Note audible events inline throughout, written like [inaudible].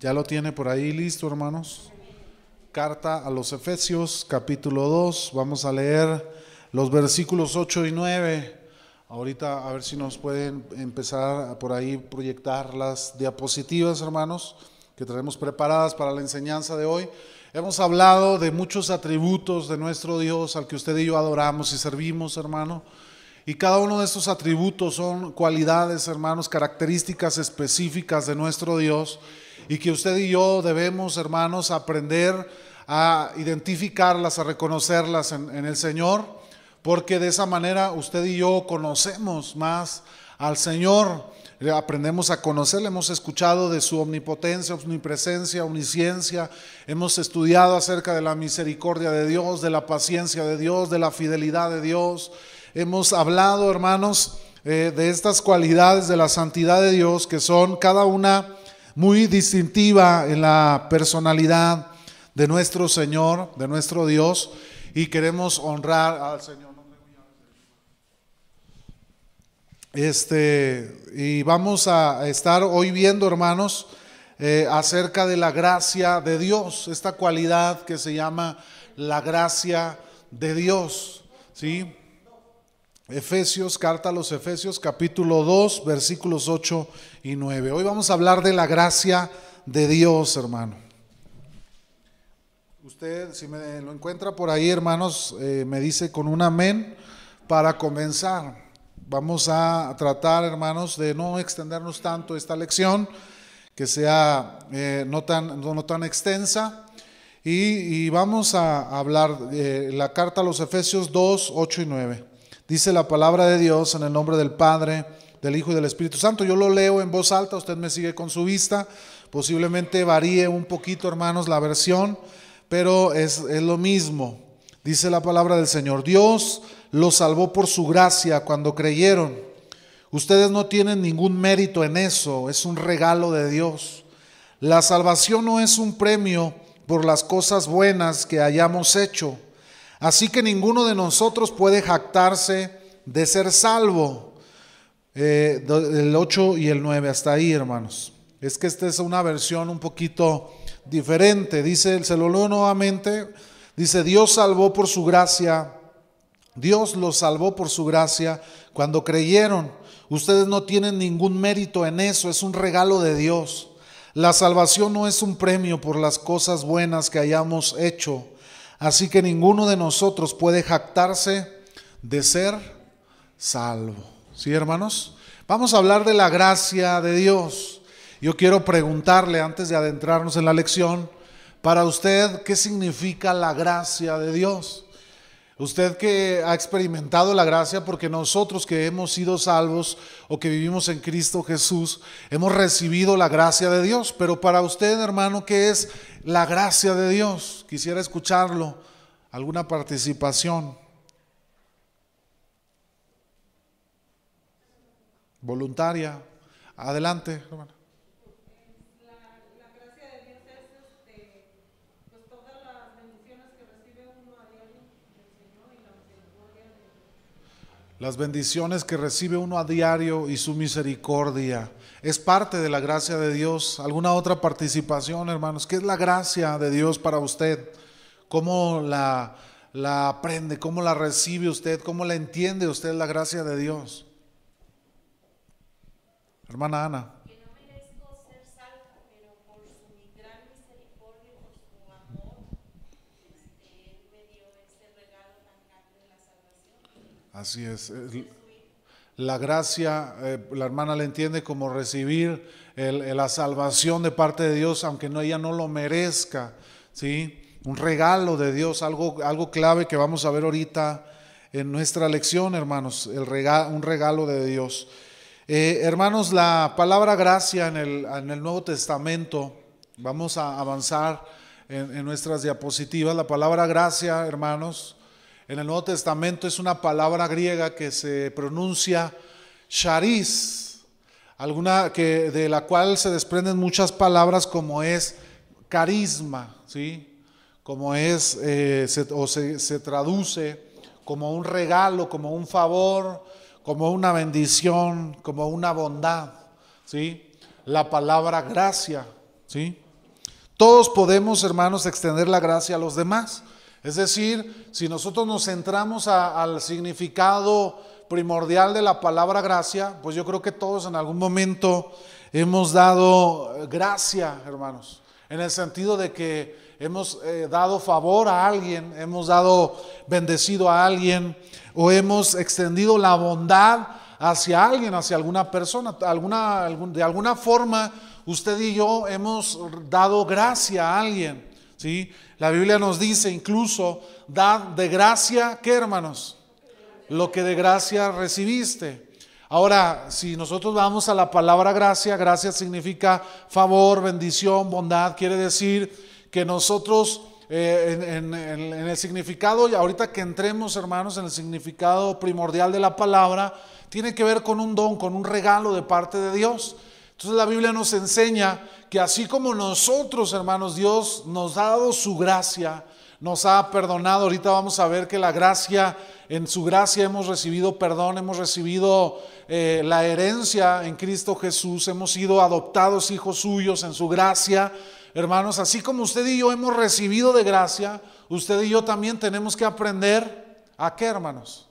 Ya lo tiene por ahí listo, hermanos. Carta a los Efesios, capítulo 2. Vamos a leer los versículos 8 y 9. Ahorita a ver si nos pueden empezar por ahí proyectar las diapositivas, hermanos, que traemos preparadas para la enseñanza de hoy. Hemos hablado de muchos atributos de nuestro Dios al que usted y yo adoramos y servimos, hermano. Y cada uno de estos atributos son cualidades, hermanos, características específicas de nuestro Dios y que usted y yo debemos, hermanos, aprender a identificarlas, a reconocerlas en, el Señor, porque de esa manera usted y yo conocemos más al Señor, aprendemos a conocerle, hemos escuchado de su omnipotencia, omnipresencia, omnisciencia, hemos estudiado acerca de la misericordia de Dios, de la paciencia de Dios, de la fidelidad de Dios, hemos hablado, hermanos, eh, de estas cualidades de la santidad de Dios que son cada una muy distintiva en la personalidad de nuestro Señor, de nuestro Dios, y queremos honrar al Señor. Este, y vamos a estar hoy viendo, hermanos, eh, acerca de la gracia de Dios, esta cualidad que se llama la gracia de Dios, ¿sí? Efesios, carta a los Efesios, capítulo 2, versículos 8 y 9. Hoy vamos a hablar de la gracia de Dios, hermano. Usted, si me lo encuentra por ahí, hermanos, eh, me dice con un amén para comenzar. Vamos a tratar, hermanos, de no extendernos tanto esta lección, que sea eh, no, tan, no, tan extensa. Y, y vamos a hablar de la carta a los Efesios 2, 8 y 9. Dice la palabra de Dios en el nombre del Padre, del Hijo y del Espíritu Santo. Yo lo leo en voz alta, usted me sigue con su vista. Posiblemente varíe un poquito, hermanos, la versión, pero es, es lo mismo. Dice la palabra del Señor. Dios los salvó por su gracia cuando creyeron. Ustedes no tienen ningún mérito en eso, es un regalo de Dios. La salvación no es un premio por las cosas buenas que hayamos hecho Así que ninguno de nosotros puede jactarse de ser salvo. Eh, el 8 y el 9, hasta ahí, hermanos. Es que esta es una versión un poquito diferente. Dice, se lo leo nuevamente. Dice, Dios salvó por su gracia. Dios los salvó por su gracia cuando creyeron. Ustedes no tienen ningún mérito en eso, es un regalo de Dios. La salvación no es un premio por las cosas buenas que hayamos hecho. Así que ninguno de nosotros puede jactarse de ser salvo. ¿Sí, hermanos? Vamos a hablar de la gracia de Dios. Yo quiero preguntarle antes de adentrarnos en la lección, para usted, ¿qué significa la gracia de Dios? Usted que ha experimentado la gracia, porque nosotros que hemos sido salvos o que vivimos en Cristo Jesús, hemos recibido la gracia de Dios. Pero para usted, hermano, ¿qué es la gracia de Dios? Quisiera escucharlo. ¿Alguna participación? Voluntaria. Adelante, hermano. Las bendiciones que recibe uno a diario y su misericordia. Es parte de la gracia de Dios. ¿Alguna otra participación, hermanos? ¿Qué es la gracia de Dios para usted? ¿Cómo la, aprende? ¿Cómo la recibe usted? ¿Cómo la entiende usted la gracia de Dios? Hermana Ana. Así es. La gracia, eh, la hermana le entiende como recibir la salvación de parte de Dios, aunque no, ella no lo merezca. ¿sí? Un regalo de Dios, algo, algo clave que vamos a ver ahorita en nuestra lección, hermanos, un regalo de Dios. Eh, hermanos, la palabra gracia en el, en el, Nuevo Testamento, vamos a avanzar en nuestras diapositivas. La palabra gracia, hermanos, en el Nuevo Testamento es una palabra griega que se pronuncia charis, alguna que de la cual se desprenden muchas palabras como es carisma, ¿sí? Como es eh, o se, se traduce como un regalo, como un favor, como una bendición, como una bondad, ¿sí? La palabra gracia, ¿sí? Todos podemos, hermanos, extender la gracia a los demás. Es decir, si nosotros nos centramos al significado primordial de la palabra gracia, pues yo creo que todos en algún momento hemos dado gracia, hermanos, en el sentido de que hemos eh, dado favor a alguien, hemos dado bendecido a alguien o hemos extendido la bondad hacia alguien, hacia alguna persona, de alguna forma usted y yo hemos dado gracia a alguien, ¿sí? La Biblia nos dice incluso, dad de gracia, ¿qué hermanos? Lo que de gracia recibiste. Ahora, si nosotros vamos a la palabra gracia, gracia significa favor, bendición, bondad, quiere decir que nosotros eh, en, en, el significado, y ahorita que entremos hermanos en el significado primordial de la palabra, tiene que ver con un don, con un regalo de parte de Dios. Entonces la Biblia nos enseña que así como nosotros, hermanos, Dios nos ha dado su gracia, nos ha perdonado. Ahorita vamos a ver que la gracia, en su gracia hemos recibido perdón, hemos recibido eh, la herencia en Cristo Jesús, hemos sido adoptados hijos suyos en su gracia. Hermanos, así como usted y yo hemos recibido de gracia, usted y yo también tenemos que aprender a qué, hermanos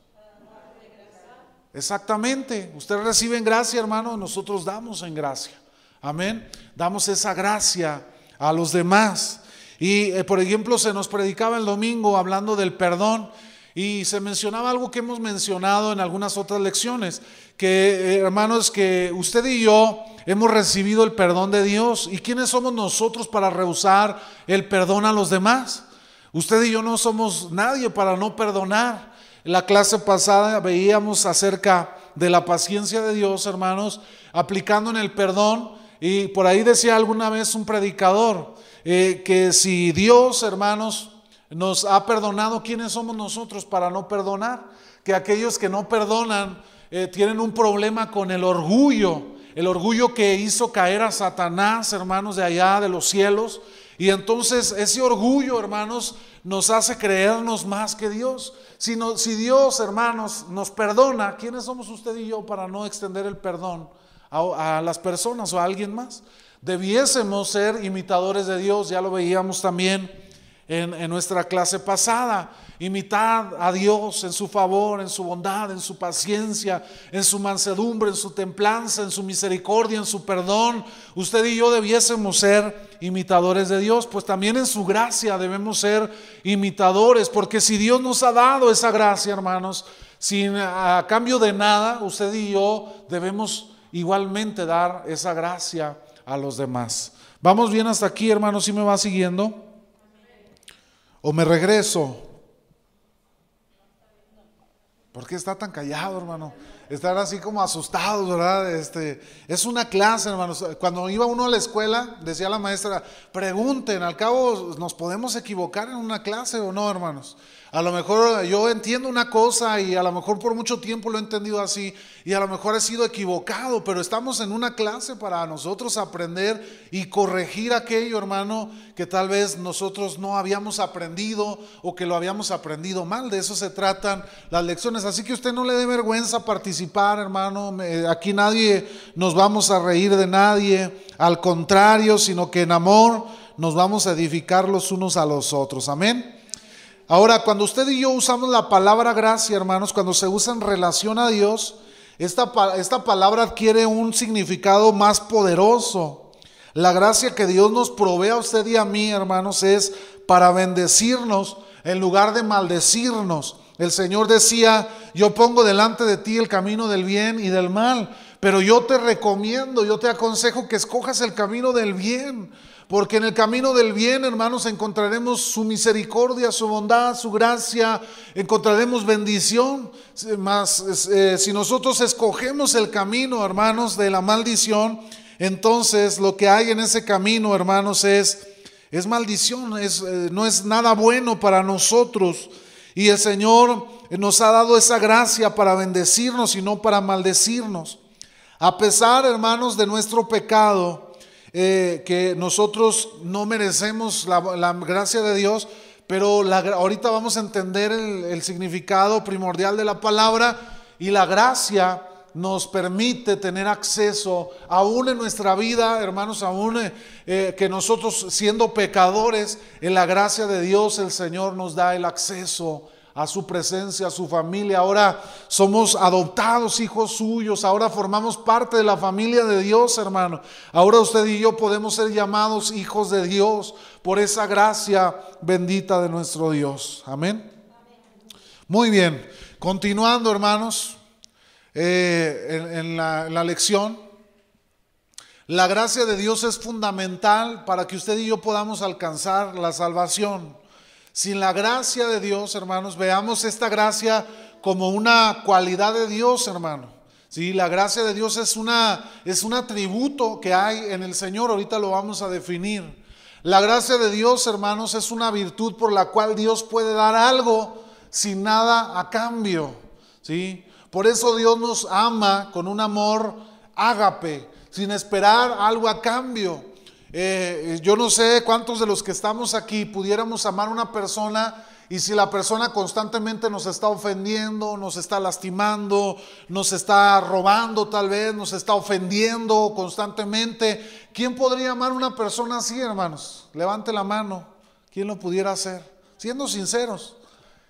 Exactamente. Usted recibe en gracia, hermano, nosotros damos en gracia. Amén. Damos esa gracia a los demás. Y, eh, por ejemplo, se nos predicaba el domingo hablando del perdón y se mencionaba algo que hemos mencionado en algunas otras lecciones, que, eh, hermanos, que usted y yo hemos recibido el perdón de Dios. ¿Y quiénes somos nosotros para rehusar el perdón a los demás? Usted y yo no somos nadie para no perdonar. La clase pasada veíamos acerca de la paciencia de Dios, hermanos, aplicando en el perdón. Y por ahí decía alguna vez un predicador eh, que si Dios, hermanos, nos ha perdonado, ¿quiénes somos nosotros para no perdonar? Que aquellos que no perdonan eh, tienen un problema con el orgullo, el orgullo que hizo caer a Satanás, hermanos, de allá de los cielos. Y entonces ese orgullo, hermanos, nos hace creernos más que Dios. Si, si Dios, hermanos, nos perdona, ¿quiénes somos usted y yo para no extender el perdón a las personas o a alguien más? Debiésemos ser imitadores de Dios, ya lo veíamos también en, nuestra clase pasada. Imitar a Dios en su favor, en su bondad, en su paciencia, en su mansedumbre, en su templanza, en su misericordia, en su perdón. Usted y yo debiésemos ser imitadores de Dios, pues también en su gracia debemos ser imitadores, porque si Dios nos ha dado esa gracia, hermanos, sin a cambio de nada, usted y yo debemos igualmente dar esa gracia a los demás. Vamos bien hasta aquí, hermanos, si me va siguiendo. O me regreso. ¿Por qué está tan callado, hermano? Estar así como asustados, ¿verdad? Este, es una clase, hermanos. Cuando iba uno a la escuela, decía la maestra, pregunten, al cabo nos podemos equivocar en una clase o no, hermanos. A lo mejor yo entiendo una cosa y a lo mejor por mucho tiempo lo he entendido así y a lo mejor he sido equivocado, pero estamos en una clase para nosotros aprender y corregir aquello, hermano, que tal vez nosotros no habíamos aprendido o que lo habíamos aprendido mal. De eso se tratan las lecciones. Así que usted no le dé vergüenza participar, hermano. Aquí nadie nos vamos a reír de nadie. Al contrario, sino que en amor nos vamos a edificar los unos a los otros. Amén. Ahora, cuando usted y yo usamos la palabra gracia, hermanos, cuando se usa en relación a Dios, esta, esta palabra adquiere un significado más poderoso. La gracia que Dios nos provee a usted y a mí, hermanos, es para bendecirnos en lugar de maldecirnos. El Señor decía, yo pongo delante de ti el camino del bien y del mal, pero yo te recomiendo, yo te aconsejo que escojas el camino del bien porque en el camino del bien, hermanos, encontraremos su misericordia, su bondad, su gracia, encontraremos bendición. Más, eh, si nosotros escogemos el camino, hermanos, de la maldición, entonces lo que hay en ese camino, hermanos, es, es maldición, eh, no es nada bueno para nosotros. Y el Señor nos ha dado esa gracia para bendecirnos y no para maldecirnos. A pesar, hermanos, de nuestro pecado, eh, que nosotros no merecemos la, gracia de Dios, pero ahorita vamos a entender el, significado primordial de la palabra y la gracia nos permite tener acceso, aún en nuestra vida, hermanos, aún eh, eh, que nosotros siendo pecadores, en la gracia de Dios el Señor nos da el acceso a su presencia, a su familia. Ahora somos adoptados hijos suyos, ahora formamos parte de la familia de Dios, hermano. Ahora usted y yo podemos ser llamados hijos de Dios por esa gracia bendita de nuestro Dios. Amén. Muy bien, continuando, hermanos. Eh, en, la, la lección. La gracia de Dios es fundamental para que usted y yo podamos alcanzar la salvación. Sin la gracia de Dios, hermanos, veamos esta gracia como una cualidad de Dios, hermano. Sí, la gracia de Dios es una es un atributo que hay en el Señor, ahorita lo vamos a definir. La gracia de Dios, hermanos, es una virtud por la cual Dios puede dar algo sin nada a cambio, ¿sí? Por eso Dios nos ama con un amor ágape, sin esperar algo a cambio. Eh, yo no sé cuántos de los que estamos aquí pudiéramos amar a una persona y si la persona constantemente nos está ofendiendo, nos está lastimando, nos está robando tal vez, nos está ofendiendo constantemente, ¿quién podría amar a una persona así, hermanos? Levante la mano. ¿Quién lo pudiera hacer? Siendo sinceros.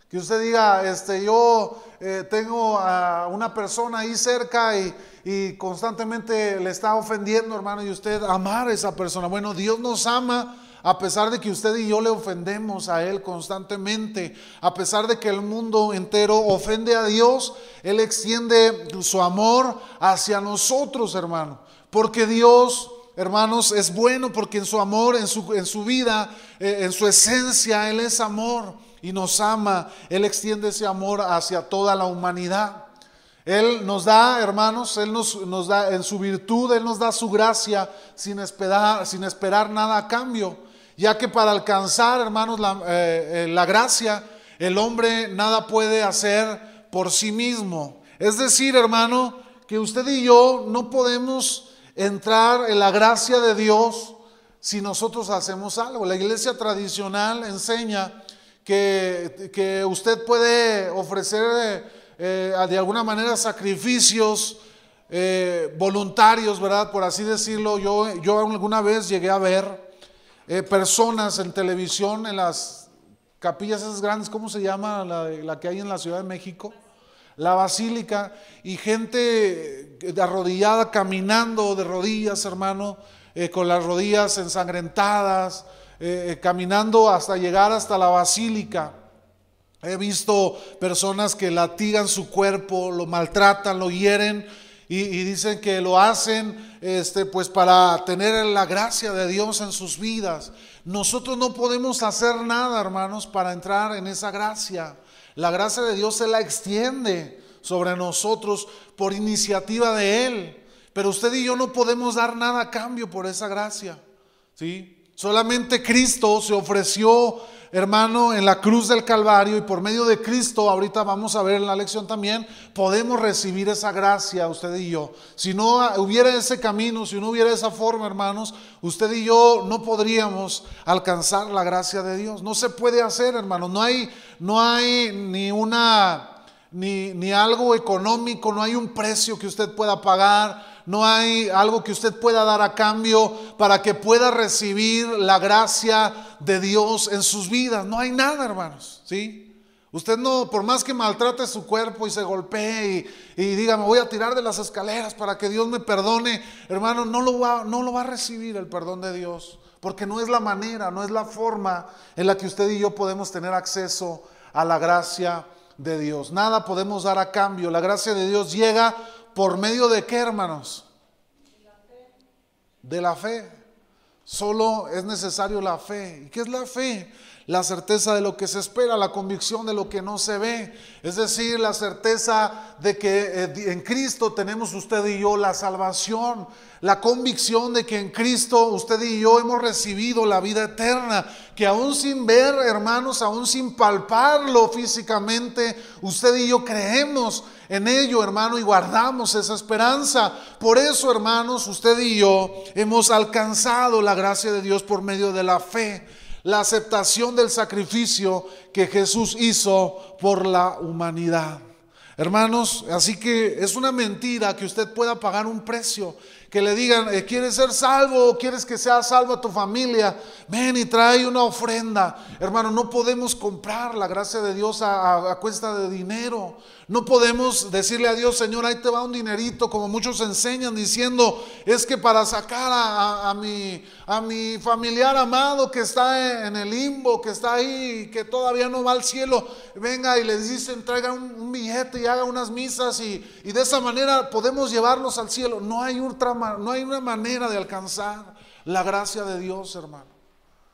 Que usted diga, este, yo eh, tengo a una persona ahí cerca y, constantemente le está ofendiendo, hermano, y usted amar a esa persona. Bueno, Dios nos ama a pesar de que usted y yo le ofendemos a Él constantemente, a pesar de que el mundo entero ofende a Dios, Él extiende su amor hacia nosotros, hermano. Porque Dios hermanos, es bueno porque en su amor, en su, en su vida, eh, en su esencia, Él es amor y nos ama, Él extiende ese amor hacia toda la humanidad. Él nos da, hermanos, Él nos, nos, da en su virtud, Él nos da su gracia sin esperar, sin esperar nada a cambio, ya que para alcanzar, hermanos, la, eh, eh, la gracia, el hombre nada puede hacer por sí mismo. Es decir, hermano, que usted y yo no podemos entrar en la gracia de Dios si nosotros hacemos algo. La iglesia tradicional enseña que, usted puede ofrecer eh, eh, de alguna manera sacrificios eh, voluntarios, ¿verdad? Por así decirlo. Yo, yo alguna vez llegué a ver personas en televisión en las capillas esas grandes, ¿cómo se llama la, la que hay en la Ciudad de México? la basílica y gente arrodillada caminando de rodillas, hermano, con las rodillas ensangrentadas, eh, eh, caminando hasta llegar hasta la basílica. He visto personas que latigan su cuerpo, lo maltratan, lo hieren y, dicen que lo hacen este, pues para tener la gracia de Dios en sus vidas. Nosotros no podemos hacer nada, hermanos, para entrar en esa gracia. La gracia de Dios se la extiende sobre nosotros por iniciativa de Él. Pero usted y yo no podemos dar nada a cambio por esa gracia. ¿Sí? Solamente Cristo se ofreció, hermano, en la cruz del Calvario y por medio de Cristo, ahorita vamos a ver en la lección también, podemos recibir esa gracia, usted y yo. Si no hubiera ese camino, si no hubiera esa forma, hermanos, usted y yo no podríamos alcanzar la gracia de Dios. No se puede hacer, hermano. No hay, no hay ni una... Ni, ni algo económico, no hay un precio que usted pueda pagar, no hay algo que usted pueda dar a cambio para que pueda recibir la gracia de Dios en sus vidas. No hay nada, hermanos, ¿sí? Usted no, por más que maltrate su cuerpo y se golpee y, diga, me voy a tirar de las escaleras para que Dios me perdone, hermano, no lo, va, no lo va a recibir el perdón de Dios, porque no es la manera, no es la forma en la que usted y yo podemos tener acceso a la gracia de Dios. Nada podemos dar a cambio. La gracia de Dios llega ¿Por medio de qué, hermanos? De la fe. Solo es necesario la fe. ¿Y qué es la fe? La certeza de lo que se espera, la convicción de lo que no se ve. Es decir, la certeza de que eh, en Cristo tenemos usted y yo la salvación la convicción de que en Cristo usted y yo hemos recibido la vida eterna, que aún sin ver, hermanos, aún sin palparlo físicamente, usted y yo creemos en ello, hermano, y guardamos esa esperanza. Por eso, hermanos, usted y yo hemos alcanzado la gracia de Dios por medio de la fe, la aceptación del sacrificio que Jesús hizo por la humanidad. Hermanos, así que es una mentira que usted pueda pagar un precio que le digan, eh, ¿quieres ser salvo? ¿Quieres que sea salvo tu familia? Ven y trae una ofrenda. Hermano, no podemos comprar la gracia de Dios a, cuesta de dinero. No podemos decirle a Dios, Señor, ahí te va un dinerito, como muchos enseñan diciendo, es que para sacar a, mi, a mi familiar amado que está en el limbo, que está ahí, que todavía no va al cielo, venga y les dicen, traiga un, billete y haga unas misas y, y de esa manera podemos llevarlos al cielo. No hay ultra no hay una manera de alcanzar la gracia de Dios, hermano.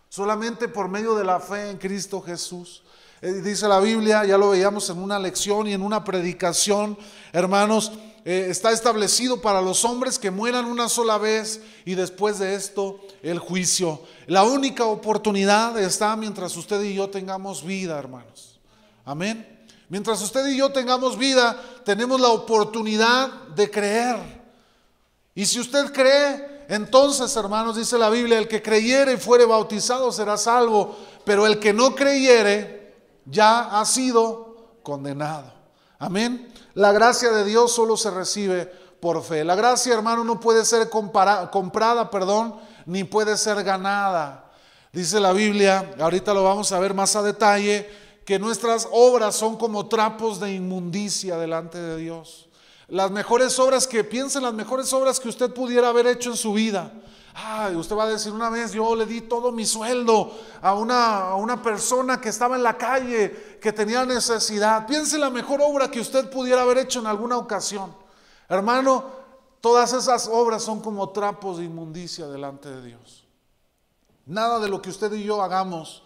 Solamente por medio de la fe en Cristo Jesús. Eh, dice la Biblia, ya lo veíamos en una lección y en una predicación, hermanos, eh, está establecido para los hombres que mueran una sola vez y después de esto el juicio. La única oportunidad está mientras usted y yo tengamos vida, hermanos. Amén. Mientras usted y yo tengamos vida, tenemos la oportunidad de creer. Y si usted cree, entonces, hermanos, dice la Biblia, el que creyere y fuere bautizado será salvo, pero el que no creyere ya ha sido condenado. Amén. La gracia de Dios solo se recibe por fe. La gracia, hermano, no puede ser comprada, perdón, ni puede ser ganada. Dice la Biblia, ahorita lo vamos a ver más a detalle, que nuestras obras son como trapos de inmundicia delante de Dios. Las mejores obras que piensen, las mejores obras que usted pudiera haber hecho en su vida. Ay, usted va a decir, una vez yo le di todo mi sueldo a una, a una persona que estaba en la calle, que tenía necesidad. Piense la mejor obra que usted pudiera haber hecho en alguna ocasión. Hermano, todas esas obras son como trapos de inmundicia delante de Dios. Nada de lo que usted y yo hagamos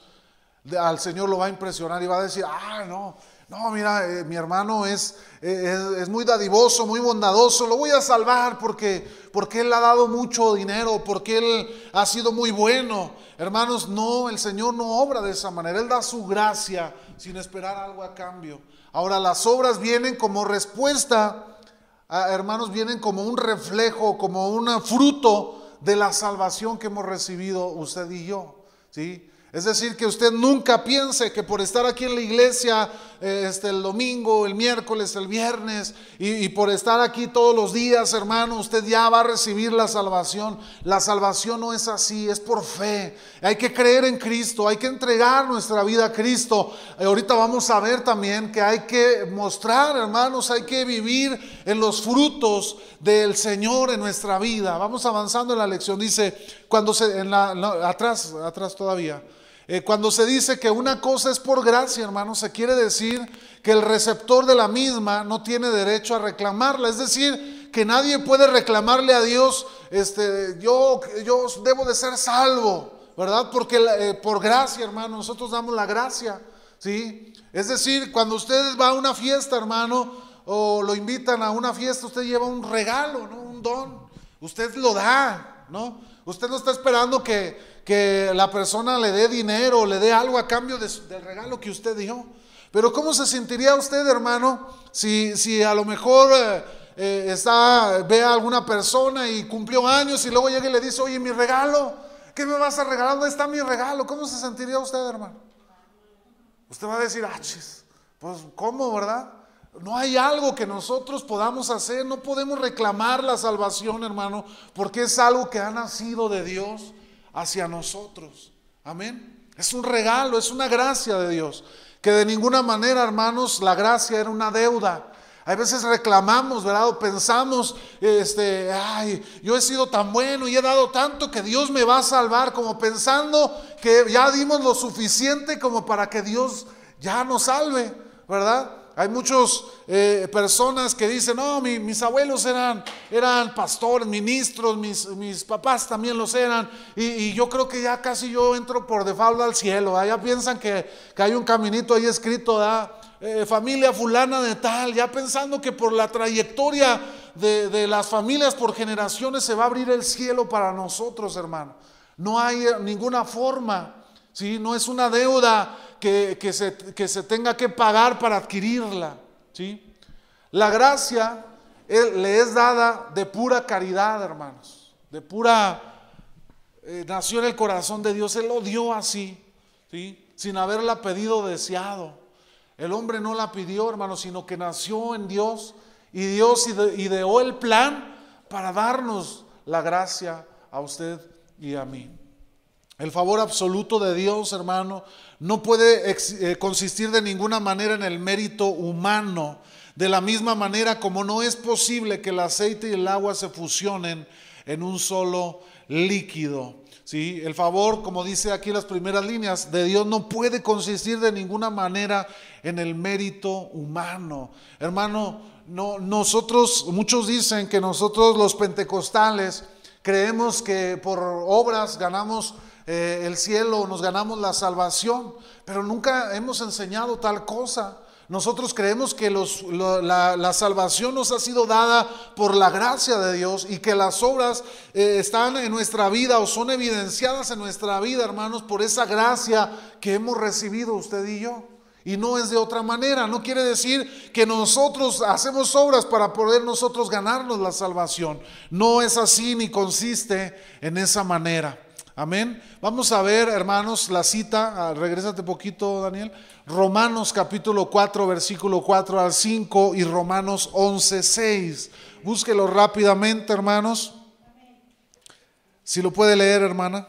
al Señor lo va a impresionar y va a decir, ah, no, no, mira, eh, mi hermano es, eh, es, es, muy dadivoso, muy bondadoso, lo voy a salvar porque, porque Él ha dado mucho dinero, porque Él ha sido muy bueno. Hermanos, no, el Señor no obra de esa manera, Él da su gracia sin esperar algo a cambio. Ahora, las obras vienen como respuesta, hermanos, vienen como un reflejo, como un fruto de la salvación que hemos recibido usted y yo. ¿sí? Es decir, que usted nunca piense que por estar aquí en la iglesia eh, este, el domingo, el miércoles, el viernes y, por estar aquí todos los días, hermano, usted ya va a recibir la salvación. La salvación no es así, es por fe. Hay que creer en Cristo, hay que entregar nuestra vida a Cristo. Eh, ahorita vamos a ver también que hay que mostrar, hermanos, hay que vivir en los frutos del Señor en nuestra vida. Vamos avanzando en la lección. Dice, cuando se, en la, atrás, atrás todavía. Eh, cuando se dice que una cosa es por gracia, hermano, se quiere decir que el receptor de la misma no tiene derecho a reclamarla. Es decir, que nadie puede reclamarle a Dios, este, yo, yo debo de ser salvo, ¿verdad? Porque eh, por gracia, hermano, nosotros damos la gracia, ¿sí? Es decir, cuando usted va a una fiesta, hermano, o lo invitan a una fiesta, usted lleva un regalo, ¿no? Un don. Usted lo da, ¿no? Usted no está esperando que, que la persona le dé dinero, le dé algo a cambio del regalo que usted dio. Pero ¿cómo se sentiría usted, hermano, si, si a lo mejor eh, eh, está, ve a alguna persona y cumplió años y luego llega y le dice, oye, mi regalo, ¿qué me vas a regalar? ¿Dónde está mi regalo? ¿Cómo se sentiría usted, hermano? Usted va a decir, ah, pues ¿cómo, verdad? No hay algo que nosotros podamos hacer, no podemos reclamar la salvación, hermano, porque es algo que ha nacido de Dios hacia nosotros. Amén. Es un regalo, es una gracia de Dios. Que de ninguna manera, hermanos, la gracia era una deuda. Hay veces reclamamos, ¿verdad? Pensamos, este, ay, yo he sido tan bueno y he dado tanto que Dios me va a salvar, como pensando que ya dimos lo suficiente como para que Dios ya nos salve, ¿verdad? Hay muchas eh, personas que dicen, no, mis abuelos eran, eran pastores, ministros, mis, mis papás también los eran, y, yo creo que ya casi yo entro por default al cielo. Ya piensan que, hay un caminito ahí escrito, eh, familia fulana de tal, ya pensando que por la trayectoria de, de las familias por generaciones se va a abrir el cielo para nosotros, hermano. No hay ninguna forma, ¿sí? no es una deuda que, se, que se tenga que pagar para adquirirla. ¿sí? La gracia le es dada de pura caridad, hermanos, de pura... Eh, nació en el corazón de Dios, Él lo dio así, ¿sí? sin haberla pedido deseado. El hombre no la pidió, hermano, sino que nació en Dios y Dios ideó el plan para darnos la gracia a usted y a mí. El favor absoluto de Dios, hermano, no puede eh, consistir de ninguna manera en el mérito humano, de la misma manera como no es posible que el aceite y el agua se fusionen en un solo líquido. ¿Sí? El favor, como dice aquí las primeras líneas, de Dios no puede consistir de ninguna manera en el mérito humano. Hermano, no, nosotros, muchos dicen que nosotros los pentecostales creemos que por obras ganamos eh, el cielo, nos ganamos la salvación, pero nunca hemos enseñado tal cosa. Nosotros creemos que la, salvación nos ha sido dada por la gracia de Dios y que las obras eh, están en nuestra vida o son evidenciadas en nuestra vida, hermanos, por esa gracia que hemos recibido usted y yo. Y no es de otra manera. No quiere decir que nosotros hacemos obras para poder nosotros ganarnos la salvación. No es así ni consiste en esa manera. Amén. Vamos a ver, hermanos, la cita. Ah, regrésate poquito, Daniel. Romanos capítulo 4, versículo 4 al 5 y Romanos 11, 6. Búsquelo rápidamente, hermanos. Si lo puede leer, hermana.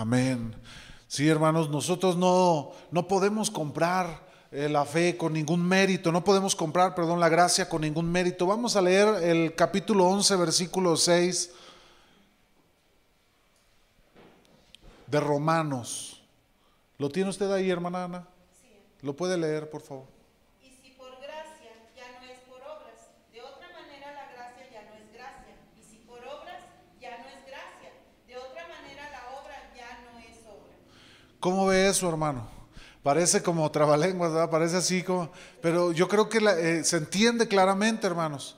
Amén. Sí, hermanos, nosotros no, no podemos comprar eh, la fe con ningún mérito, no podemos comprar, perdón, la gracia con ningún mérito. Vamos a leer el capítulo 11, versículo 6 de Romanos. ¿Lo tiene usted ahí, hermana Ana? ¿Lo puede leer, por favor? ¿Cómo ve eso, hermano? Parece como trabalenguas, ¿verdad? Parece así como... Pero yo creo que eh, se entiende claramente, hermanos.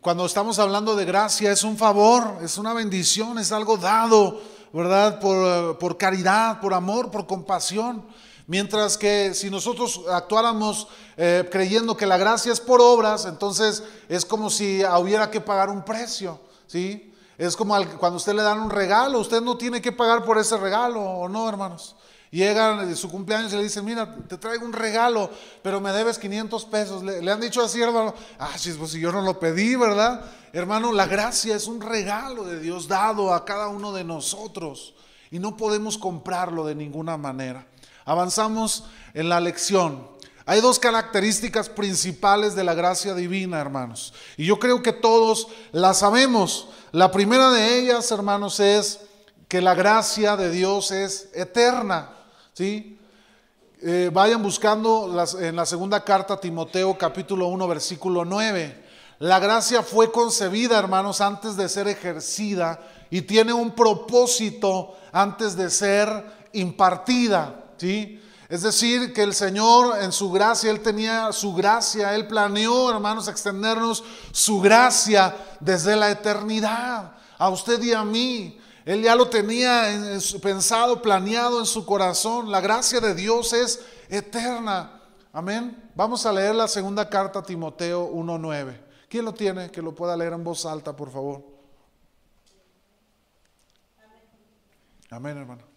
Cuando estamos hablando de gracia, es un favor, es una bendición, es algo dado, ¿verdad? Por, caridad, por amor, por compasión. Mientras que si nosotros actuáramos eh, creyendo que la gracia es por obras, entonces es como si hubiera que pagar un precio, ¿sí? Es como cuando usted le dan un regalo, usted no tiene que pagar por ese regalo, ¿o no, hermanos? Llegan su cumpleaños y le dicen, mira, te traigo un regalo, pero me debes 500 pesos. Le, han dicho así, hermano, ah, pues si yo no lo pedí, ¿verdad? Hermano, la gracia es un regalo de Dios dado a cada uno de nosotros y no podemos comprarlo de ninguna manera. Avanzamos en la lección. Hay dos características principales de la gracia divina, hermanos. Y yo creo que todos la sabemos. La primera de ellas, hermanos, es que la gracia de Dios es eterna. ¿Sí? Eh, vayan buscando en la segunda carta a Timoteo capítulo 1 versículo 9. La gracia fue concebida, hermanos, antes de ser ejercida y tiene un propósito antes de ser impartida. ¿sí? Es decir, que el Señor en su gracia, Él tenía su gracia, Él planeó, hermanos, extendernos su gracia desde la eternidad a usted y a mí. Él ya lo tenía pensado, planeado en su corazón. La gracia de Dios es eterna. Amén. Vamos a leer la segunda carta a Timoteo 1.9. ¿Quién lo tiene? Que lo pueda leer en voz alta, por favor. Amén, hermano.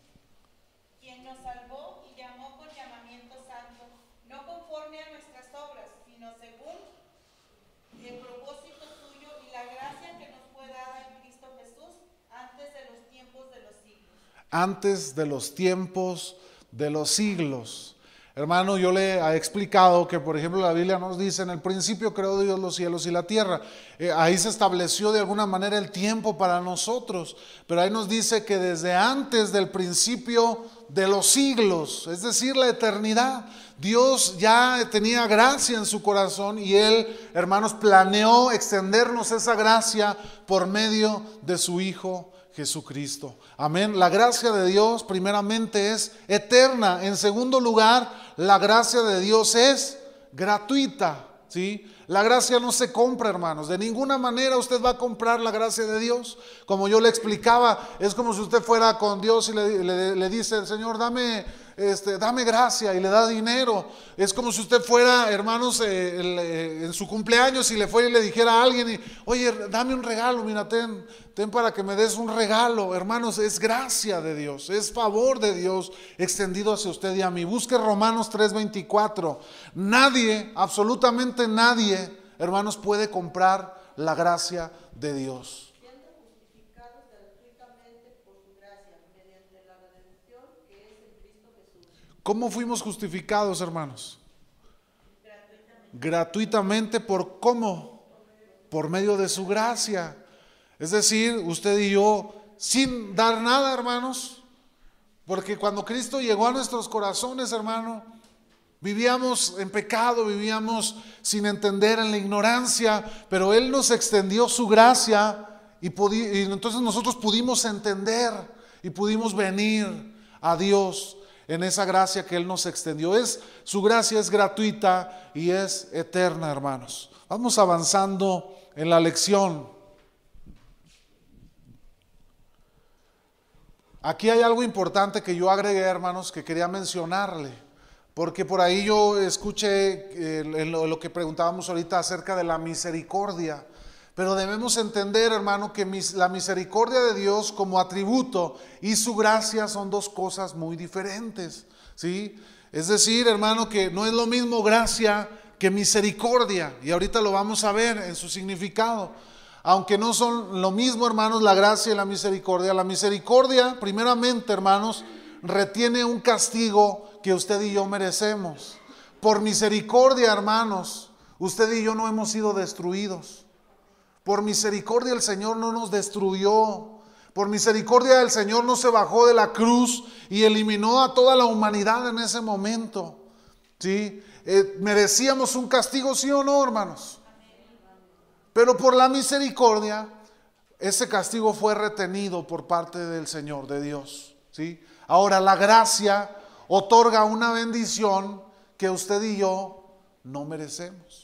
Antes de los tiempos de los siglos. Hermano, yo le he explicado que, por ejemplo, la Biblia nos dice, en el principio creó Dios los cielos y la tierra. Eh, ahí se estableció de alguna manera el tiempo para nosotros, pero ahí nos dice que desde antes del principio de los siglos, es decir, la eternidad, Dios ya tenía gracia en su corazón y Él, hermanos, planeó extendernos esa gracia por medio de su Hijo Jesucristo. Amén. La gracia de Dios primeramente es eterna. En segundo lugar, la gracia de Dios es gratuita. ¿sí? La gracia no se compra, hermanos. De ninguna manera usted va a comprar la gracia de Dios. Como yo le explicaba, es como si usted fuera con Dios y le, le dice, Señor, dame este, dame gracia y le da dinero. Es como si usted fuera, hermanos, eh, eh, en su cumpleaños y le fuera y le dijera a alguien, oye, dame un regalo, mira, ten, ten para que me des un regalo. Hermanos, es gracia de Dios, es favor de Dios extendido hacia usted y a mí. Busque Romanos 3:24. Nadie, absolutamente nadie, hermanos, puede comprar la gracia de Dios. ¿Cómo fuimos justificados, hermanos? Gratuitamente. por cómo? Por medio de su gracia. Es decir, usted y yo, sin dar nada, hermanos, porque cuando Cristo llegó a nuestros corazones, hermano, vivíamos en pecado, vivíamos sin entender en la ignorancia, pero Él nos extendió su gracia y, y entonces nosotros pudimos entender y pudimos venir a Dios en esa gracia que Él nos extendió. Es, su gracia es gratuita y es eterna, hermanos. Vamos avanzando en la lección. Aquí hay algo importante que yo agregué, hermanos, que quería mencionarle, porque por ahí yo escuché eh, lo que preguntábamos ahorita acerca de la misericordia. Pero debemos entender, hermano, que la misericordia de Dios como atributo y su gracia son dos cosas muy diferentes. ¿sí? Es decir, hermano, que no es lo mismo gracia que misericordia. Y ahorita lo vamos a ver en su significado. Aunque no son lo mismo, hermanos, la gracia y la misericordia. La misericordia, primeramente, hermanos, retiene un castigo que usted y yo merecemos. Por misericordia, hermanos, usted y yo no hemos sido destruidos. Por misericordia el Señor no nos destruyó. Por misericordia el Señor no se bajó de la cruz y eliminó a toda la humanidad en ese momento. ¿Sí? Eh, merecíamos un castigo, sí o no, hermanos. Pero por la misericordia, ese castigo fue retenido por parte del Señor, de Dios. ¿sí? Ahora, la gracia otorga una bendición que usted y yo no merecemos.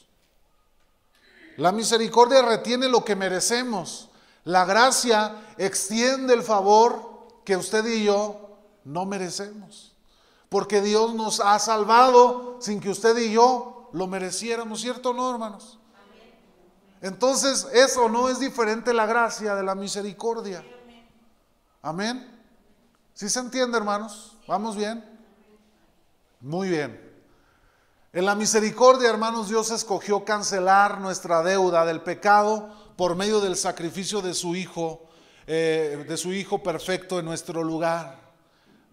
La misericordia retiene lo que merecemos. La gracia extiende el favor que usted y yo no merecemos. Porque Dios nos ha salvado sin que usted y yo lo mereciéramos, ¿cierto o no, hermanos? Entonces, eso no es diferente la gracia de la misericordia. Amén. ¿Sí se entiende, hermanos? ¿Vamos bien? Muy bien. En la misericordia, hermanos, Dios escogió cancelar nuestra deuda del pecado por medio del sacrificio de su Hijo, eh, de su Hijo perfecto en nuestro lugar.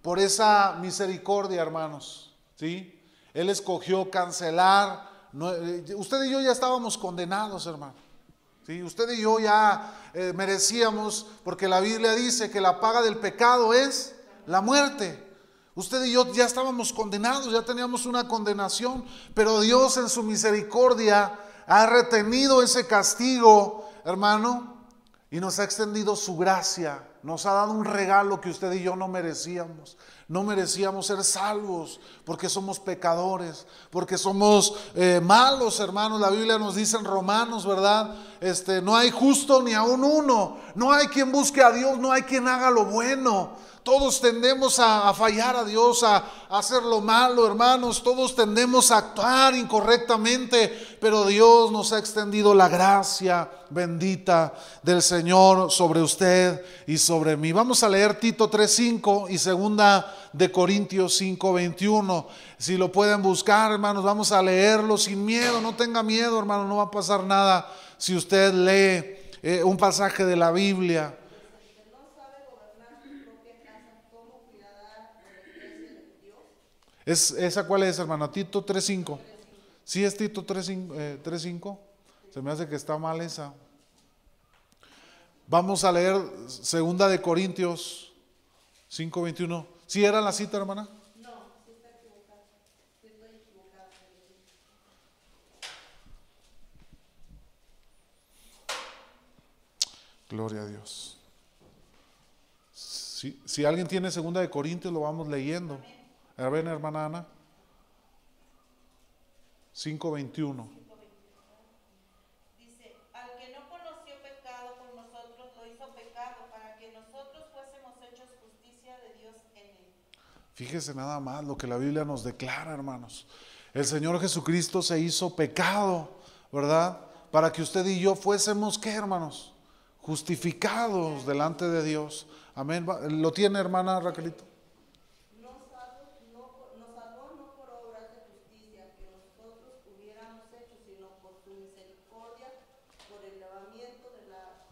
Por esa misericordia, hermanos, ¿sí? Él escogió cancelar. Eh, usted y yo ya estábamos condenados, hermano. ¿sí? Usted y yo ya eh, merecíamos, porque la Biblia dice que la paga del pecado es la muerte. Usted y yo ya estábamos condenados, ya teníamos una condenación, pero Dios en su misericordia ha retenido ese castigo, hermano, y nos ha extendido su gracia, nos ha dado un regalo que usted y yo no merecíamos. No merecíamos ser salvos porque somos pecadores, porque somos eh, malos, hermanos. La Biblia nos dice en Romanos, ¿verdad? Este, no hay justo ni aún uno. No hay quien busque a Dios, no hay quien haga lo bueno. Todos tendemos a, fallar a Dios, a, hacer lo malo, hermanos. Todos tendemos a actuar incorrectamente, pero Dios nos ha extendido la gracia bendita del Señor sobre usted y sobre mí. Vamos a leer Tito 3.5 y segunda de Corintios 5.21. Si lo pueden buscar, hermanos, vamos a leerlo sin miedo. No tenga miedo, hermano, no va a pasar nada si usted lee eh, un pasaje de la Biblia. ¿Es, ¿Esa cuál es, hermano? Tito 3.5. ¿Sí es Tito 3.5? Eh, Se me hace que está mal esa. Vamos a leer segunda de Corintios 5.21. ¿Sí era la cita, hermana? No, sí está equivocada. Sí estoy equivocada. Gloria a Dios. Si, si alguien tiene segunda de Corintios, lo vamos leyendo. A ver, hermana Ana. 5.21. Dice, al que no conoció pecado por nosotros, lo hizo pecado para que nosotros fuésemos hechos justicia de Dios en él. Fíjese nada más lo que la Biblia nos declara, hermanos. El Señor Jesucristo se hizo pecado, ¿verdad? Para que usted y yo fuésemos, ¿qué, hermanos? Justificados delante de Dios. Amén. ¿Lo tiene, hermana Raquelito? Nos salvó, no, por- nos salvó no por obras de justicia que nosotros hubiéramos hecho, sino por su misericordia, por el lavamiento de la,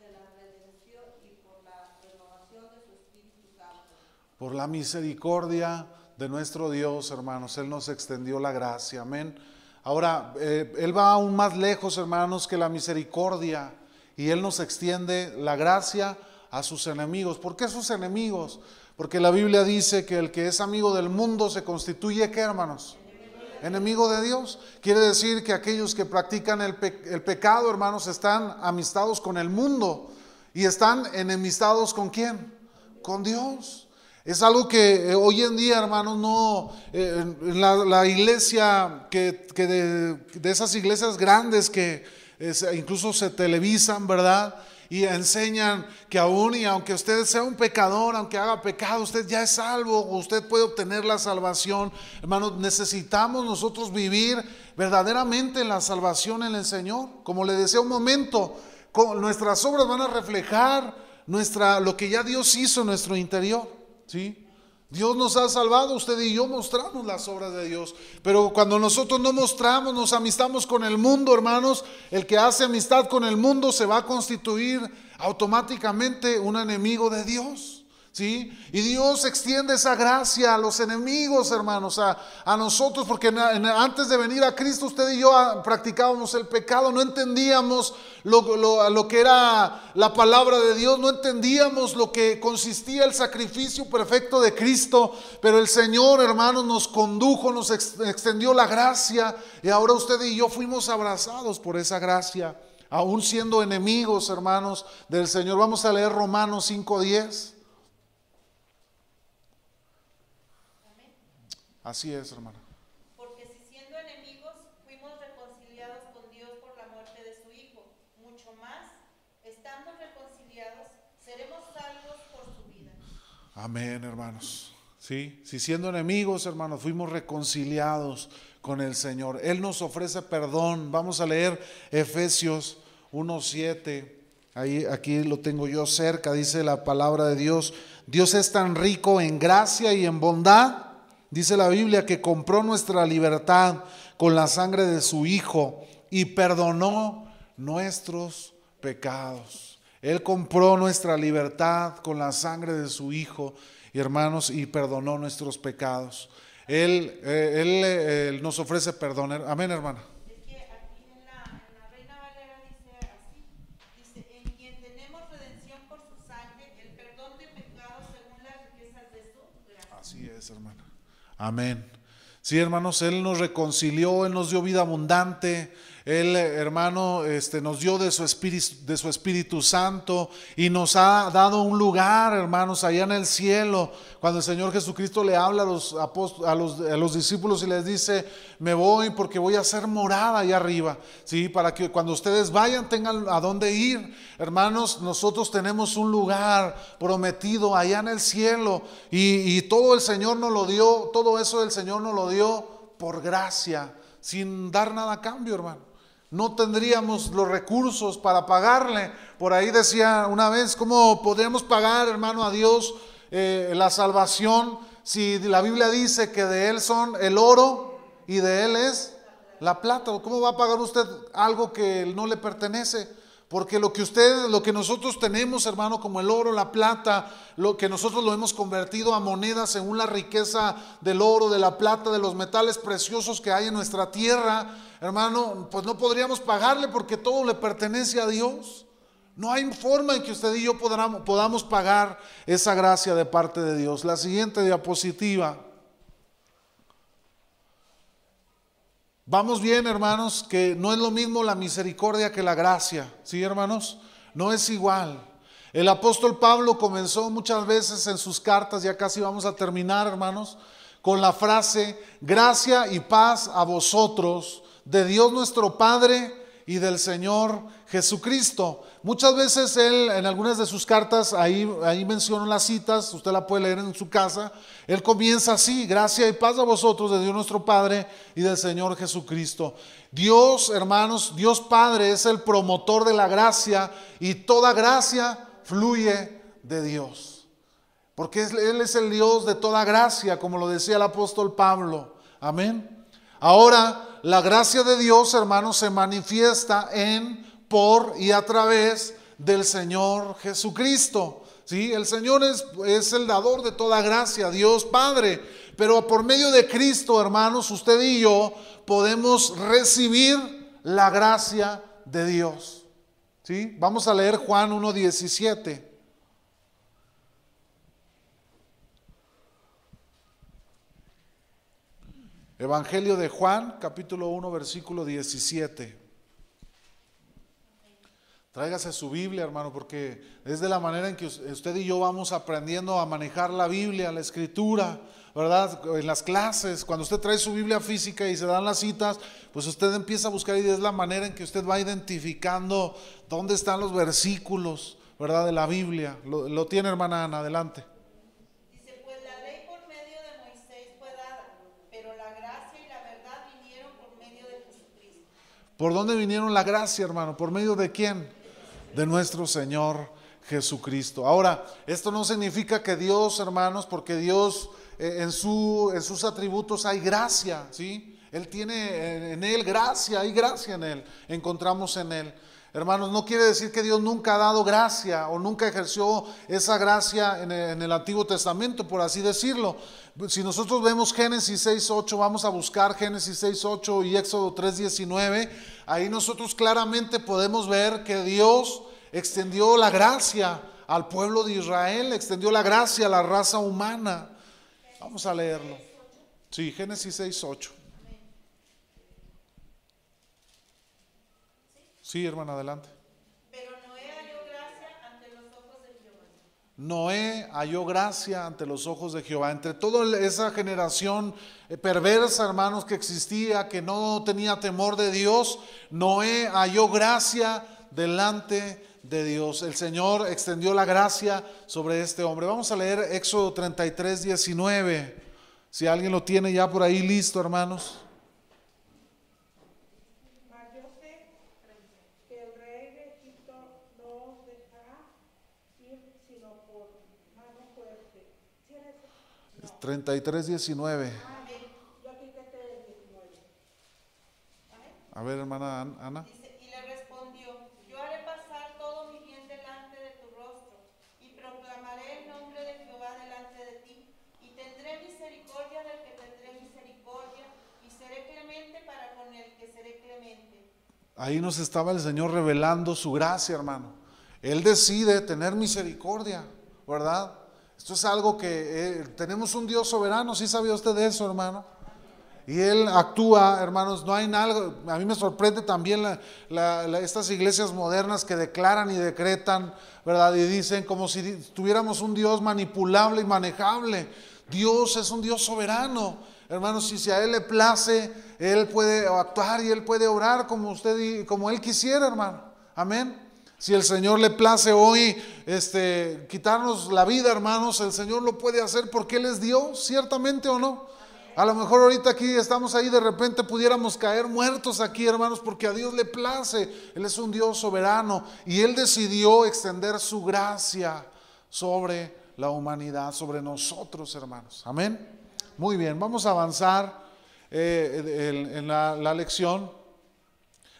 de la redención y por la renovación de su Espíritu Santo. Por la misericordia de nuestro Dios, hermanos, Él nos extendió la gracia. Amén. Ahora, eh, Él va aún más lejos, hermanos, que la misericordia. Y Él nos extiende la gracia a sus enemigos. ¿Por qué sus enemigos? Porque la Biblia dice que el que es amigo del mundo se constituye, ¿qué, hermanos? Enemigo de Dios. Quiere decir que aquellos que practican el, pe- el pecado, hermanos, están amistados con el mundo. ¿Y están enemistados con quién? Con Dios. Es algo que eh, hoy en día, hermanos, no, eh, la, iglesia, que, de, esas iglesias grandes que incluso se televisan, ¿verdad? Y enseñan que aún y aunque usted sea un pecador, aunque haga pecado, usted ya es salvo, usted puede obtener la salvación. Hermanos, necesitamos nosotros vivir verdaderamente la salvación en el Señor. Como le decía un momento, nuestras obras van a reflejar nuestra, lo que ya Dios hizo en nuestro interior. ¿Sí? Dios nos ha salvado, usted y yo mostramos las obras de Dios. Pero cuando nosotros no mostramos, nos amistamos con el mundo, hermanos, el que hace amistad con el mundo se va a constituir automáticamente un enemigo de Dios. ¿Sí? Y Dios extiende esa gracia a los enemigos, hermanos, a, a nosotros, porque antes de venir a Cristo, usted y yo ah, practicábamos el pecado, no entendíamos lo, lo- lo que era la palabra de Dios, no entendíamos lo que consistía el sacrificio perfecto de Cristo, pero el Señor, hermanos, nos condujo, nos ex- extendió la gracia, y ahora usted y yo fuimos abrazados por esa gracia, aún siendo enemigos, hermanos, del Señor. Vamos a leer Romanos 5.10. Así es, hermano. Porque si siendo enemigos fuimos reconciliados con Dios por la muerte de su Hijo, mucho más, estando reconciliados, seremos salvos por su vida. Amén, hermanos. Sí, si siendo enemigos, hermanos, fuimos reconciliados con el Señor. Él nos ofrece perdón. Vamos a leer Efesios 1:7. Ahí aquí lo tengo yo cerca, dice la palabra de Dios. Dios es tan rico en gracia y en bondad, dice la Biblia, que compró nuestra libertad con la sangre de su Hijo y perdonó nuestros pecados. Él compró nuestra libertad con la sangre de su Hijo, hermanos, y perdonó nuestros pecados. Él, eh, él, eh, él nos ofrece perdón. Amén, hermana. Amén. Sí, hermanos, Él nos reconcilió, Él nos dio vida abundante, Él, hermano, este, nos dio de su, espíritu, de su Espíritu Santo y nos ha dado un lugar, hermanos, allá en el cielo. Cuando el Señor Jesucristo le habla a los, discípulos y les dice, me voy porque voy a hacer morada allá arriba, ¿sí? Para que cuando ustedes vayan tengan a dónde ir. Hermanos, nosotros tenemos un lugar prometido allá en el cielo y, y todo el Señor nos lo dio, todo eso el Señor nos lo dio por gracia, sin dar nada a cambio, hermano. No tendríamos los recursos para pagarle. Por ahí decía una vez, ¿cómo podríamos pagar, hermano, a Dios eh, la salvación si la Biblia dice que de Él son el oro y de Él es la plata? ¿Cómo va a pagar usted algo que no le pertenece? Porque lo que usted, lo que nosotros tenemos, hermano, como el oro, la plata, lo que nosotros lo hemos convertido a moneda según la riqueza del oro, de la plata, de los metales preciosos que hay en nuestra tierra, hermano, pues no podríamos pagarle porque todo le pertenece a Dios. No hay forma en que usted y yo podamos, podamos pagar esa gracia de parte de Dios. La siguiente diapositiva. Vamos bien, hermanos, que no es lo mismo la misericordia que la gracia, ¿sí, hermanos? No es igual. El apóstol Pablo comenzó muchas veces en sus cartas, ya casi vamos a terminar, hermanos, con la frase, gracia y paz a vosotros, de Dios nuestro Padre y del Señor Jesucristo. Muchas veces él, en algunas de sus cartas, ahí, ahí menciona las citas, usted la puede leer en su casa, él comienza así, gracia y paz a vosotros de Dios nuestro Padre y del Señor Jesucristo. Dios, hermanos, Dios Padre es el promotor de la gracia y toda gracia fluye de Dios. Porque Él es el Dios de toda gracia, como lo decía el apóstol Pablo. Amén. Ahora, la gracia de Dios, hermanos, se manifiesta en por y a través del Señor Jesucristo. ¿sí? El Señor es, el dador de toda gracia, Dios Padre. Pero por medio de Cristo, hermanos, usted y yo podemos recibir la gracia de Dios. ¿sí? Vamos a leer Juan 1.17. Evangelio de Juan, capítulo 1, versículo 17. Tráigase su Biblia, hermano, porque es de la manera en que usted y yo vamos aprendiendo a manejar la Biblia, la escritura, ¿verdad? En las clases, cuando usted trae su Biblia física y se dan las citas, pues usted empieza a buscar y es la manera en que usted va identificando dónde están los versículos, ¿verdad? De la Biblia. Lo, lo tiene, hermana Ana, adelante. Dice, pues la ley por medio de Moisés fue dada, pero la gracia y la verdad vinieron por medio de Jesucristo. ¿Por dónde vinieron la gracia, hermano? ¿Por medio de quién? de nuestro Señor Jesucristo. Ahora, esto no significa que Dios, hermanos, porque Dios eh, en, su, en sus atributos hay gracia, ¿sí? Él tiene en Él gracia, hay gracia en Él, encontramos en Él. Hermanos, no quiere decir que Dios nunca ha dado gracia o nunca ejerció esa gracia en el, Antiguo Testamento, por así decirlo. Si nosotros vemos Génesis 6.8, vamos a buscar Génesis 6.8 y Éxodo 3.19, ahí nosotros claramente podemos ver que Dios extendió la gracia al pueblo de Israel, extendió la gracia a la raza humana. Vamos a leerlo. Sí, Génesis 6.8. Sí, hermana, adelante. Pero Noé halló gracia ante los ojos de Jehová. Noé halló gracia ante los ojos de Jehová. Entre toda esa generación eh, perversa, hermanos, que existía, que no tenía temor de Dios, Noé halló gracia delante de Dios. El Señor extendió la gracia sobre este hombre. Vamos a leer Éxodo 33, 19. Si alguien lo tiene ya por ahí listo, hermanos. 33, 19. A ver, hermana Ana. Y le respondió, yo haré pasar todo mi bien delante de tu rostro y proclamaré el nombre de Jehová delante de ti y tendré misericordia del que tendré misericordia y seré clemente para con el que seré clemente. Ahí nos estaba el Señor revelando su gracia, hermano. Él decide tener misericordia, ¿verdad? Esto es algo que eh, tenemos un Dios soberano, ¿sí sabía usted de eso, hermano? Y Él actúa, hermanos, no hay nada, a mí me sorprende también la- la- la- estas iglesias modernas que declaran y decretan, ¿verdad? Y dicen como si tuviéramos un Dios manipulable y manejable. Dios es un Dios soberano. Hermanos, si, si a Él le place, Él puede actuar y Él puede orar como usted y como Él quisiera, hermano. Amén. Si el Señor le place hoy este, quitarnos la vida, hermanos, el Señor lo puede hacer porque Él es Dios, ciertamente o no. A lo mejor ahorita aquí estamos ahí, de repente pudiéramos caer muertos aquí, hermanos, porque a Dios le place. Él es un Dios soberano y Él decidió extender su gracia sobre la humanidad, sobre nosotros, hermanos. Amén. Muy bien, vamos a avanzar eh, en, la lección.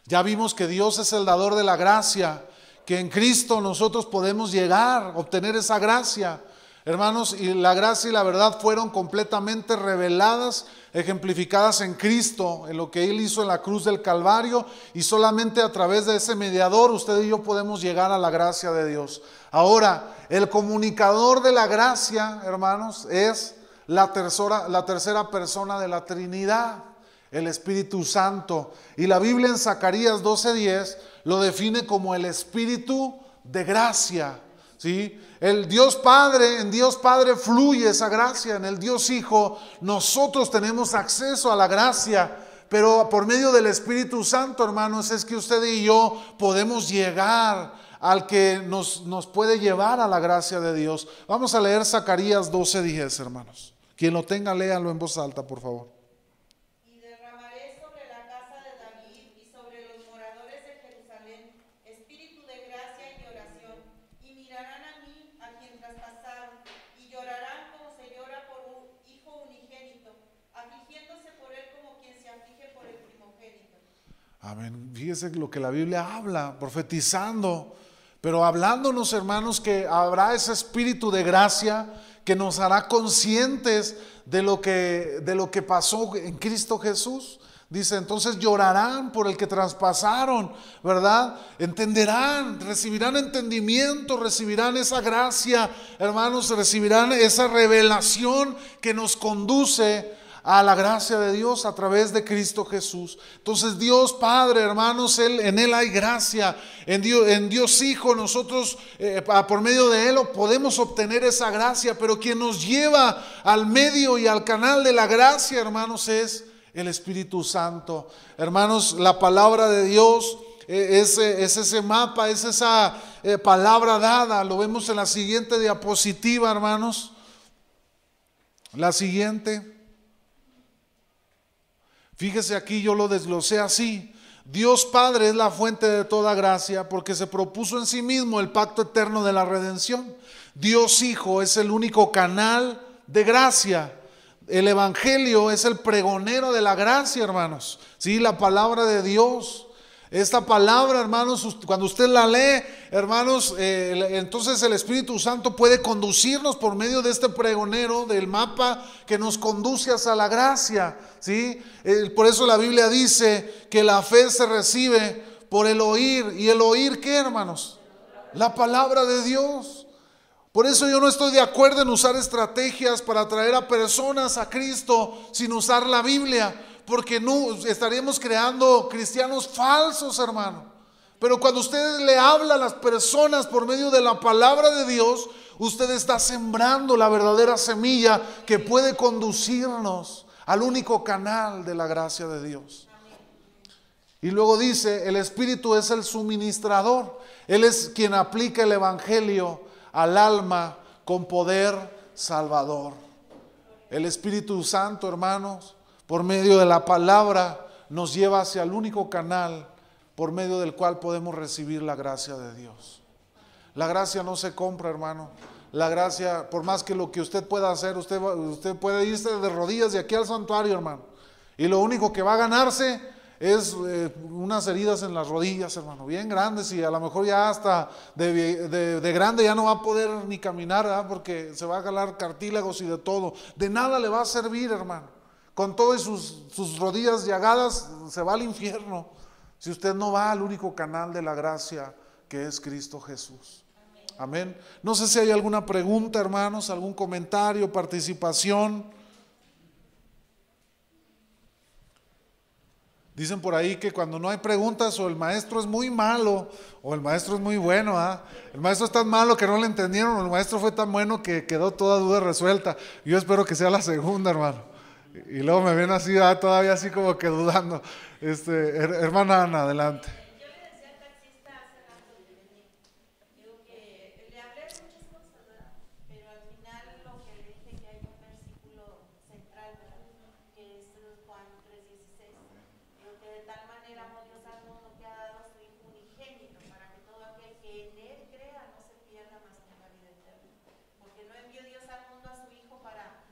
Ya vimos que Dios es el dador de la gracia, que en Cristo nosotros podemos llegar, obtener esa gracia. Hermanos, y la gracia y la verdad fueron completamente reveladas, ejemplificadas en Cristo, en lo que Él hizo en la cruz del Calvario, y solamente a través de ese mediador usted y yo podemos llegar a la gracia de Dios. Ahora, el comunicador de la gracia, hermanos, es la tercera, la tercera persona de la Trinidad el Espíritu Santo. Y la Biblia en Zacarías 12:10 lo define como el Espíritu de gracia. ¿sí? El Dios Padre, en Dios Padre fluye esa gracia, en el Dios Hijo nosotros tenemos acceso a la gracia, Pero por medio del Espíritu Santo, hermanos, es que usted y yo podemos llegar al que nos, nos puede llevar a la gracia de Dios. Vamos a leer Zacarías 12:10, hermanos. Quien lo tenga, léalo en voz alta, por favor. Y derramaré sobre la casa de David y sobre los moradores de Jerusalén espíritu de gracia y de oración, y mirarán a mí, a quien traspasaron, y llorarán como se llora por un hijo unigénito, afligiéndose por él como quien se aflige por el primogénito. Amén. Fíjese lo que la Biblia habla, profetizando, pero hablándonos, hermanos, que habrá ese espíritu de gracia que nos hará conscientes de lo que, de lo que pasó en Cristo Jesús. Dice, entonces llorarán por el que traspasaron, ¿verdad? Entenderán, recibirán entendimiento, recibirán esa gracia, hermanos, recibirán esa revelación que nos conduce a la gracia de Dios a través de Cristo Jesús. Entonces Dios Padre, hermanos, él, en Él hay gracia, en Dios, en Dios Hijo, nosotros eh, por medio de Él podemos obtener esa gracia, pero quien nos lleva al medio y al canal de la gracia, hermanos, es el Espíritu Santo. Hermanos, la palabra de Dios eh, es, eh, es ese mapa, es esa palabra dada, lo vemos en la siguiente diapositiva, hermanos. La siguiente. Fíjese aquí, yo lo desglosé así. Dios Padre es la fuente de toda gracia porque se propuso en sí mismo el pacto eterno de la redención. Dios Hijo es el único canal de gracia. El Evangelio es el pregonero de la gracia, hermanos. Sí, la palabra de Dios. Esta palabra, hermanos, cuando usted la lee, hermanos, eh, entonces el Espíritu Santo puede conducirnos por medio de este pregonero, del mapa que nos conduce hacia la gracia. ¿sí? Por eso la Biblia dice que la fe se recibe por el oír. ¿Y el oír qué, hermanos? La palabra de Dios. Por eso yo no estoy de acuerdo en usar estrategias para atraer a personas a Cristo sin usar la Biblia, porque no estaríamos creando cristianos falsos, hermano. Pero cuando usted le habla a las personas por medio de la palabra de Dios, usted está sembrando la verdadera semilla que puede conducirnos al único canal de la gracia de Dios. Y luego dice, el Espíritu es el suministrador. Él es quien aplica el Evangelio al alma con poder salvador. El Espíritu Santo, hermanos, por medio de la palabra, nos lleva hacia el único canal por medio del cual podemos recibir la gracia de Dios. La gracia no se compra, hermano. La gracia, por más que lo que usted pueda hacer, usted, usted puede irse de rodillas de aquí al santuario, hermano. Y lo único que va a ganarse es eh, unas heridas en las rodillas, hermano, bien grandes y a lo mejor ya hasta de- de grande ya no va a poder ni caminar, ¿verdad? porque se va a jalar cartílagos y de todo. De nada le va a servir, hermano. Con todas sus, rodillas llagadas se va al infierno si usted no va al único canal de la gracia que es Cristo Jesús. Amén. No sé si hay alguna pregunta, hermanos, algún comentario, participación. Dicen por ahí que cuando no hay preguntas o el maestro es muy malo o el maestro es muy bueno, ¿ah? El maestro es tan malo que no le entendieron o el maestro fue tan bueno que quedó toda duda resuelta. Yo espero que sea la segunda, hermano. Y luego me ven así, ¿ah? todavía así como que dudando. Este, her- hermana Ana, adelante. Yo le decía al taxista hace rato de venir, digo que le hablé de muchas cosas, ¿verdad? Pero al final lo que le dije que hay un versículo central, ¿verdad? Que es Juan 3:16. Digo que de tal manera amó Dios al mundo que ha dado a su Hijo unigénito para que todo aquel que en él crea no se pierda más que la vida eterna. Porque no envió Dios al mundo a su Hijo para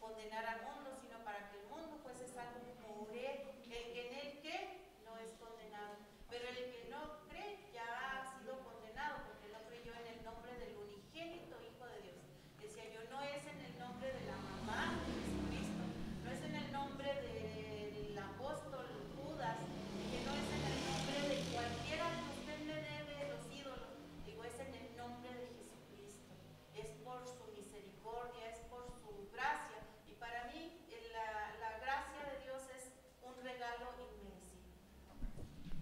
condenar al mundo, sino para que el mundo fuese salvo por él. El que en él cree no es condenado, pero el que no cree ya ha sido condenado porque no creyó en el nombre del unigénito Hijo de Dios. Decía yo, no es en el nombre de la mamá de Jesucristo, no es en el nombre del apóstol Judas, que no es en el nombre de cualquiera que usted le debe los ídolos, digo, es en el nombre de Jesucristo, es por su misericordia, es por su gracia, y para mí eh, la, la gracia de Dios es un regalo inmerecido.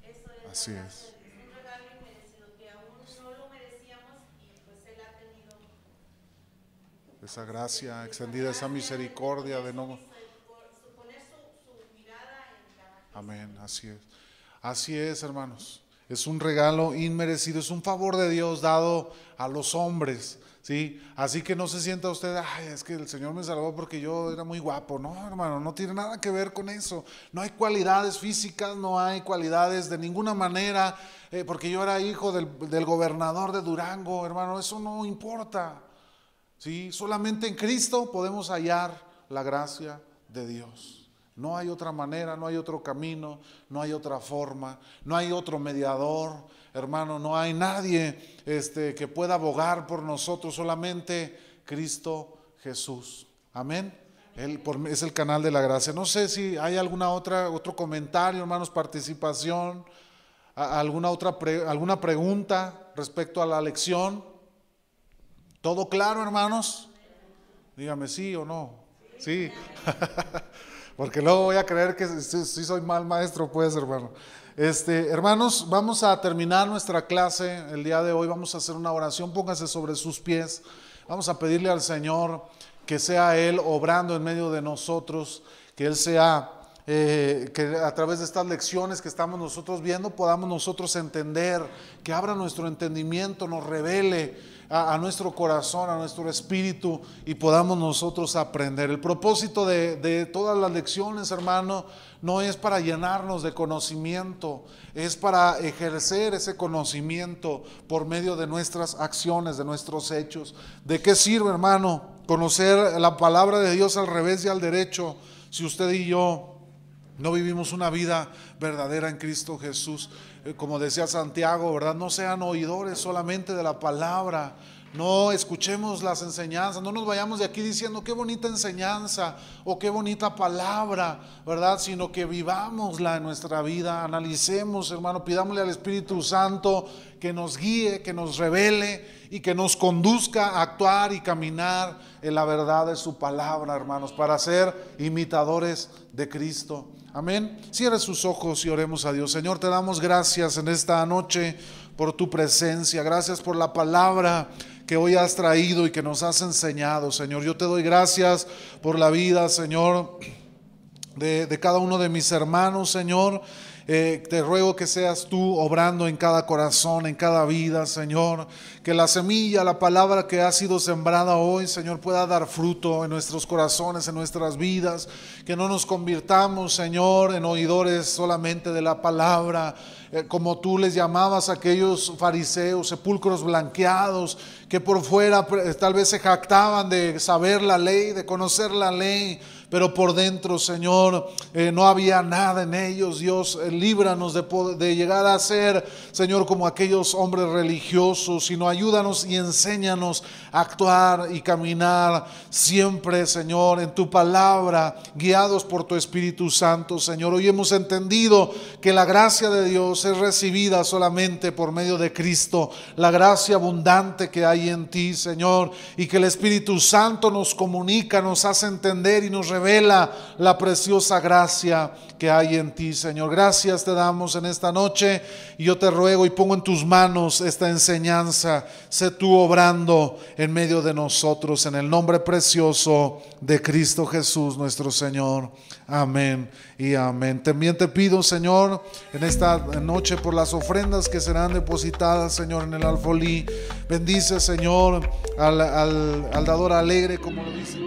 Eso es, la Así gracia es. de Dios, un regalo inmerecido que aún no lo merecíamos y pues Él ha tenido Esa gracia extendida, esa misericordia de no... Amén, así es. Así es, hermanos. Es un regalo inmerecido, es un favor de Dios dado a los hombres. ¿sí? Así que no se sienta usted, ay, es que el Señor me salvó porque yo era muy guapo. No, hermano, no tiene nada que ver con eso. No hay cualidades físicas, no hay cualidades de ninguna manera, eh, porque yo era hijo del, del gobernador de Durango, hermano, eso no importa. ¿sí? Solamente en Cristo podemos hallar la gracia de Dios. No hay otra manera, no hay otro camino, no hay otra forma, no hay otro mediador, hermano, no hay nadie este, que pueda abogar por nosotros, solamente Cristo Jesús. Amén. Él por- es el canal de la gracia. No sé si hay alguna otra otro comentario, hermanos, participación, alguna otra alguna pregunta respecto a la lección. ¿Todo claro, hermanos? Dígame sí o no. Sí. [laughs] Porque luego voy a creer que sí, soy mal maestro, pues, hermano. Este, hermanos, vamos a terminar nuestra clase el día de hoy. Vamos a hacer una oración. Póngase sobre sus pies. Vamos a pedirle al Señor que sea Él obrando en medio de nosotros, que Él sea, eh, que a través de estas lecciones que estamos nosotros viendo, podamos nosotros entender, que abra nuestro entendimiento, nos revele a, nuestro corazón, a nuestro espíritu y podamos nosotros aprender. El propósito de, de todas las lecciones, hermano, no es para llenarnos de conocimiento, es para ejercer ese conocimiento por medio de nuestras acciones, de nuestros hechos. ¿De qué sirve, hermano, conocer la palabra de Dios al revés y al derecho si usted y yo no vivimos una vida verdadera en Cristo Jesús. Eh, Como decía Santiago, ¿verdad? No sean oidores solamente de la palabra. No escuchemos las enseñanzas, no nos vayamos de aquí diciendo qué bonita enseñanza o qué bonita palabra, ¿verdad? Sino que vivámosla en nuestra vida, analicemos, hermano, pidámosle al Espíritu Santo que nos guíe, que nos revele y que nos conduzca a actuar y caminar en la verdad de su palabra, hermanos, para ser imitadores de Cristo. Amén. Cierre sus ojos y oremos a Dios. Señor, te damos gracias en esta noche por tu presencia. Gracias por la palabra que hoy has traído y que nos has enseñado, Señor. Yo te doy gracias por la vida, Señor, de, de cada uno de mis hermanos, Señor. Eh, te ruego que seas tú obrando en cada corazón, en cada vida, Señor. Que la semilla, la palabra que ha sido sembrada hoy, Señor, pueda dar fruto en nuestros corazones, en nuestras vidas. Que no nos convirtamos, Señor, en oidores solamente de la palabra, eh, como tú les llamabas a aquellos fariseos, sepulcros blanqueados, que por fuera eh, tal vez se jactaban de saber la ley, de conocer la ley, pero por dentro, Señor, eh, no había nada en ellos. Dios, eh, líbranos de, de llegar a ser, Señor, como aquellos hombres religiosos, sino ayúdanos y enséñanos a actuar y caminar siempre, Señor, en tu palabra, guiados por tu Espíritu Santo, Señor. Hoy hemos entendido que la gracia de Dios es recibida solamente por medio de Cristo, la gracia abundante que hay en ti, Señor, y que el Espíritu Santo nos comunica, nos hace entender y nos revela la preciosa gracia que hay en ti, Señor. Gracias te damos en esta noche y yo te ruego y pongo en tus manos esta enseñanza. Sé tú obrando en medio de nosotros en el nombre precioso de Cristo Jesús, nuestro Señor. Amén y amén. También te pido, Señor, en esta noche por las ofrendas que serán depositadas, Señor, en el alfolí. Bendice, Señor, al, al, dador alegre, como lo dice.